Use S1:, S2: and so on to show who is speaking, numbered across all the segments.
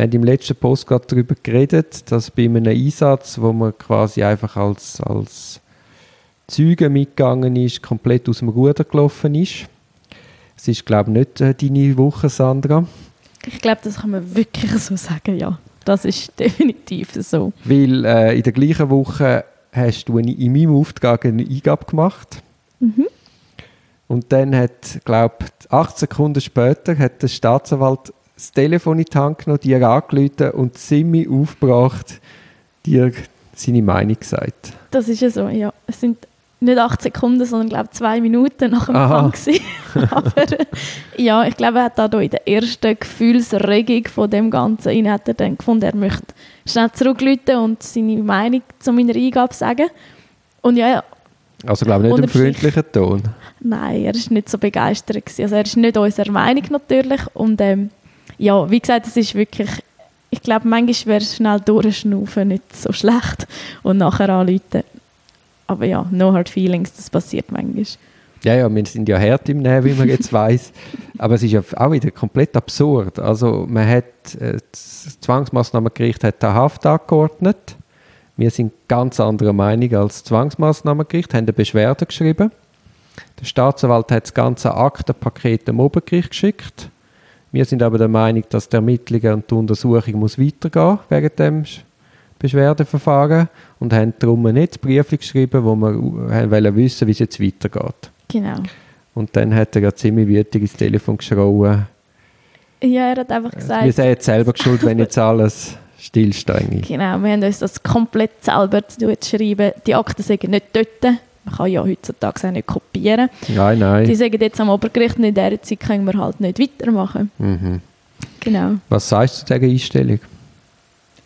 S1: Wir haben im letzten Post gerade darüber geredet, dass bei einem Einsatz, wo man quasi einfach als, als Zeuge mitgegangen ist, komplett aus dem Ruder gelaufen ist. Es ist, glaube ich, nicht äh, deine Woche, Sandra.
S2: Ich glaube, das kann man wirklich so sagen, ja. Das ist definitiv so.
S1: Weil äh, in der gleichen Woche hast du in meinem Auftrag eine Eingabe gemacht.
S2: Mhm.
S1: Und dann hat, glaube ich, acht Sekunden später hat der Staatsanwalt das Telefon in die Hand genommen, dir angerufen und ziemlich aufgebracht dir seine Meinung gesagt.
S2: Das ist ja so, ja. Es sind nicht acht Sekunden, sondern glaube zwei Minuten nach dem Anfang Aber ja, ich glaube, er hat da in der ersten Gefühlsregung von dem Ganzen, ihn hat er dann gefunden, er möchte schnell zurückrufen und seine Meinung zu meiner Eingabe sagen. Und ja,
S1: also glaube ich nicht im freundlichen Ton.
S2: Nein, er ist nicht so begeistert gewesen. Also er ist nicht unserer Meinung natürlich und ähm, ja, wie gesagt, es ist wirklich, ich glaube, manchmal wäre schnell durchschnaufen nicht so schlecht und nachher anrufen. Aber ja, no hard feelings, das passiert manchmal.
S1: Ja, ja, wir sind ja hart im Nähen, wie man jetzt weiß. Aber es ist ja auch wieder komplett absurd. Also man hat, äh, das Zwangsmaßnahmengericht hat eine Haft angeordnet. Wir sind ganz anderer Meinung als das Zwangsmaßnahmengericht, haben eine Beschwerde geschrieben. Der Staatsanwalt hat das ganze Aktenpaket dem Obergericht geschickt. Wir sind aber der Meinung, dass die Ermittlungen und die Untersuchung muss weitergehen wegen dem Beschwerdeverfahren und haben darum nicht Brief geschrieben, wo wir wollen wissen, wie es jetzt weitergeht.
S2: Genau.
S1: Und dann hat er ja ziemlich wütig ins Telefon geschrauen.
S2: Ja, er hat einfach gesagt...
S1: Wir sind jetzt selber schuld, wenn jetzt alles stillsteht.
S2: Genau, wir haben uns das komplett selber zu schreiben. Die Akten sind nicht dort. Man kann ja heutzutage auch nicht kopieren.
S1: Nein, nein.
S2: Die sagen jetzt am Obergericht, in dieser Zeit können wir halt nicht weitermachen.
S1: Mhm.
S2: Genau.
S1: Was sagst du zu dieser Einstellung?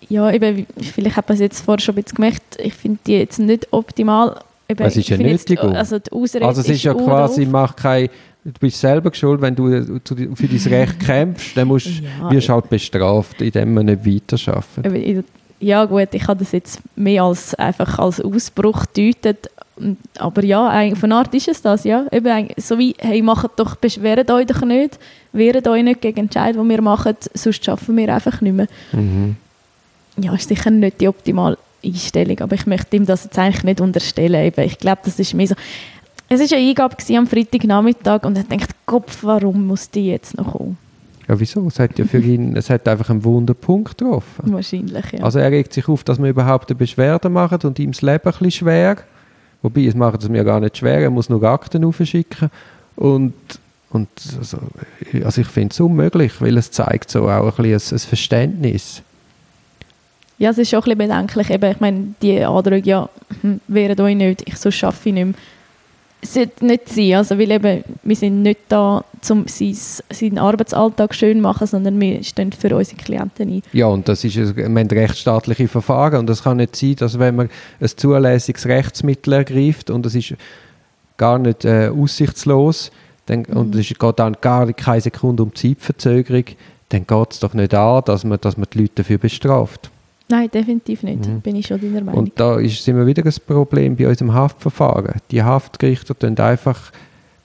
S2: Ja, eben, vielleicht hat man es jetzt vorher schon ein bisschen gemerkt, ich finde die jetzt nicht optimal.
S1: Eben, es ist ja nötig.
S2: also, die Ausrede
S1: also es ist, ist ja quasi, mach kein, du bist selber schuld, wenn du für dein Recht kämpfst, dann musst, ja, wirst du halt bestraft, indem man nicht weiterarbeitet.
S2: Ja gut, ich habe das jetzt mehr als einfach als Ausbruch deutet, aber ja, von Art ist es das, ja. Eben, so wie, hey, macht doch, beschwert euch doch nicht, wehrt euch nicht gegen Entscheid, die wir machen, sonst schaffen wir einfach nicht mehr.
S1: Mhm
S2: ja, ist sicher nicht die optimale Einstellung, aber ich möchte ihm das jetzt eigentlich nicht unterstellen. Eben. Ich glaube, das ist mir so... Es war eine Eingabe am Freitagnachmittag und er denkt, Kopf, warum muss die jetzt noch kommen?
S1: Ja, wieso? Es hat ja für ihn es hat einfach einen Wunderpunkt getroffen.
S2: Wahrscheinlich, ja.
S1: Also er regt sich auf, dass wir überhaupt eine Beschwerde machen und ihm das Leben ein bisschen schwer. Wobei, es macht es mir gar nicht schwer, er muss nur Akten aufschicken. Und, und also, also ich finde es unmöglich, weil es zeigt so auch ein bisschen ein, Verständnis
S2: ja, es ist schon ein bisschen bedenklich. Eben, ich meine, die Androhung, ja, hm, wären euch nicht, ich so schaffe ich nicht mehr. Sollte nicht sein, also, weil eben, wir sind nicht da, um sein, seinen Arbeitsalltag schön zu machen, sondern wir stehen für unsere Klienten ein.
S1: Ja, und das ist ein rechtsstaatliche Verfahren und es kann nicht sein, dass wenn man ein zulässiges Rechtsmittel ergreift und es ist gar nicht äh, aussichtslos dann, mhm. und es geht dann gar keine Sekunde um Zeitverzögerung, dann geht es doch nicht an, dass man, dass man die Leute dafür bestraft.
S2: Nein, definitiv nicht. Mhm. Bin ich schon deiner Meinung.
S1: Und da ist immer wieder ein Problem bei unserem Haftverfahren. Die Haftgerichte tun einfach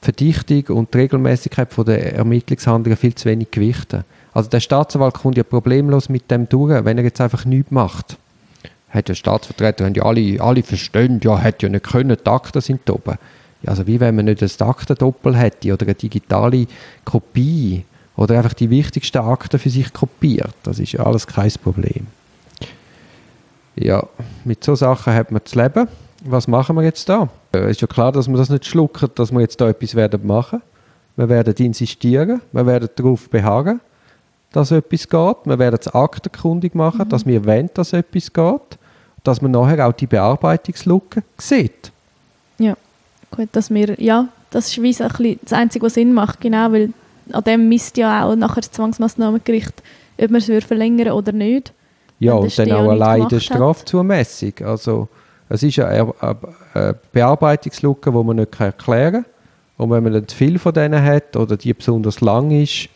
S1: die Verdichtung und die Regelmäßigkeit der Ermittlungshandlungen viel zu wenig gewichten. Also der Staatsanwalt kommt ja problemlos mit dem durch, wenn er jetzt einfach nichts macht. Hat der Staatsvertreter, haben ja alle, alle verstehen, ja, hätte ja nicht können, die Akten sind oben. Ja, also wie wenn man nicht ein Aktendoppel hätte oder eine digitale Kopie oder einfach die wichtigsten Akten für sich kopiert. Das ist ja alles kein Problem. Ja, mit so Sachen hat man zu leben. Was machen wir jetzt da? Es äh, ist ja klar, dass wir das nicht schlucken, dass wir jetzt da etwas werden machen. Wir werden insistieren, wir werden darauf behagen, dass etwas geht. Wir werden es aktenkundig machen, mhm. dass wir wollen, dass etwas geht. Dass man nachher auch die Bearbeitungslücke sieht.
S2: Ja, gut, dass wir, ja, das ist wie so ein bisschen das Einzige, was Sinn macht, genau, weil an dem misst ja auch nachher das Zwangsmaßnahmengericht, ob man es verlängern oder nicht.
S1: Ja, und dann auch allein die Strafzumessung. Also, es ist eine, eine Bearbeitungslücke, die man nicht erklären kann. Und wenn man dann viel von denen hat oder die besonders lang ist,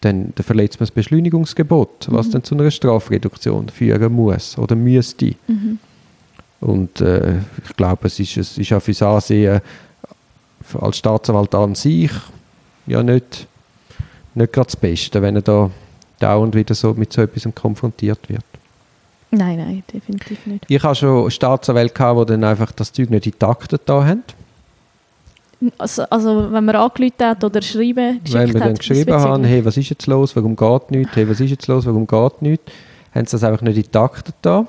S1: dann, dann verletzt man das Beschleunigungsgebot, was mhm. dann zu einer Strafreduktion führen muss oder müsste.
S2: Mhm.
S1: Und äh, ich glaube, es ist, es ist auch für das Ansehen als Staatsanwalt an sich ja nicht, nicht gerade das Beste, wenn er da dauernd wieder so mit so etwas konfrontiert wird.
S2: Nein, nein, definitiv nicht.
S1: Ich habe schon Staatsanwälte gehabt, die dann einfach das Zeug nicht in die da haben.
S2: Also, also wenn man angerufen hat oder schreiben
S1: Wenn wir dann
S2: hat,
S1: geschrieben haben, hey, was ist jetzt los, warum geht nichts, hey, was ist jetzt los, warum geht nichts, haben sie das einfach nicht in die Akte da.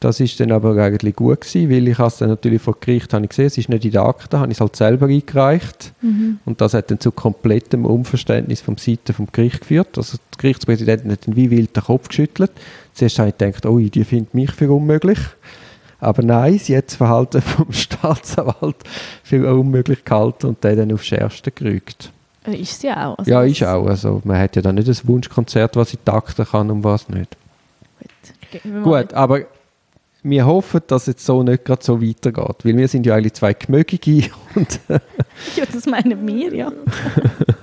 S1: Das ist dann aber eigentlich gut gewesen, weil ich es dann natürlich vor Gericht habe ich gesehen, es ist nicht in der Akte, habe ich es halt selber eingereicht
S2: Mhm.
S1: und das hat dann zu komplettem Unverständnis vom Seite vom Gericht geführt. Also die Gerichtspräsidentin hat dann wie wild den Kopf geschüttelt. Zuerst habe ich gedacht, oh, die findet mich für unmöglich. Aber nein, sie hat das Verhalten vom Staatsanwalt für unmöglich gehalten und der dann aufs Schärfste gerügt.
S2: Äh, Ist sie auch. Also
S1: Ja, ist auch. Also, man hat ja dann nicht ein Wunschkonzert, was in takten kann und was nicht.
S2: Gut,
S1: Gut, aber wir hoffen, dass es so nicht gerade so weitergeht. Weil wir sind ja eigentlich zwei Gemögige und
S2: Ja, das meinen wir, ja.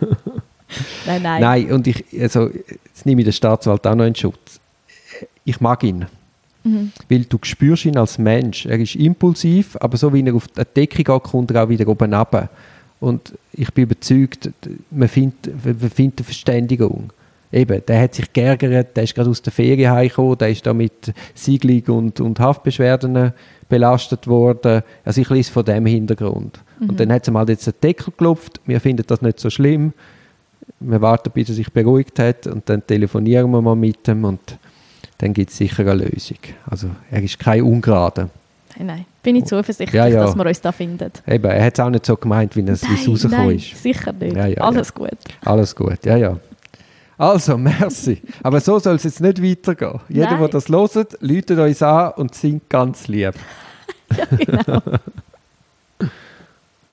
S2: nein, nein.
S1: nein, und ich, also, jetzt nehme ich den Staatsanwalt auch noch in Schutz. Ich mag ihn.
S2: Mhm.
S1: Weil du spürst ihn als Mensch. Er ist impulsiv, aber so wie er auf die Decke geht, kommt er auch wieder oben runter. Und ich bin überzeugt, man findet, man findet eine Verständigung. Eben, der hat sich geärgert, der ist gerade aus der Ferien heimgekommen, der ist da mit Siegelung und, und Haftbeschwerden belastet worden. Also ich lese von dem Hintergrund. Und dann hat sie mal jetzt den Deckel geklopft, wir finden das nicht so schlimm. Wir warten, bis er sich beruhigt hat und dann telefonieren wir mal mit ihm und dann gibt es sicher eine Lösung. Also er ist kein Ungerade.
S2: nein, nein. Bin ich zuversichtlich,
S1: Ja, ja.
S2: dass wir uns da finden.
S1: Eben, er hat es auch nicht so gemeint, wie es rausgekommen ist.
S2: sicher nicht.
S1: Ja,
S2: Alles gut.
S1: Alles gut, ja, ja. Also, merci. Aber so soll es jetzt nicht weitergehen. Jeder,
S2: Nein.
S1: der das hört, läutet uns an und singt ganz lieb.
S2: Ja, genau.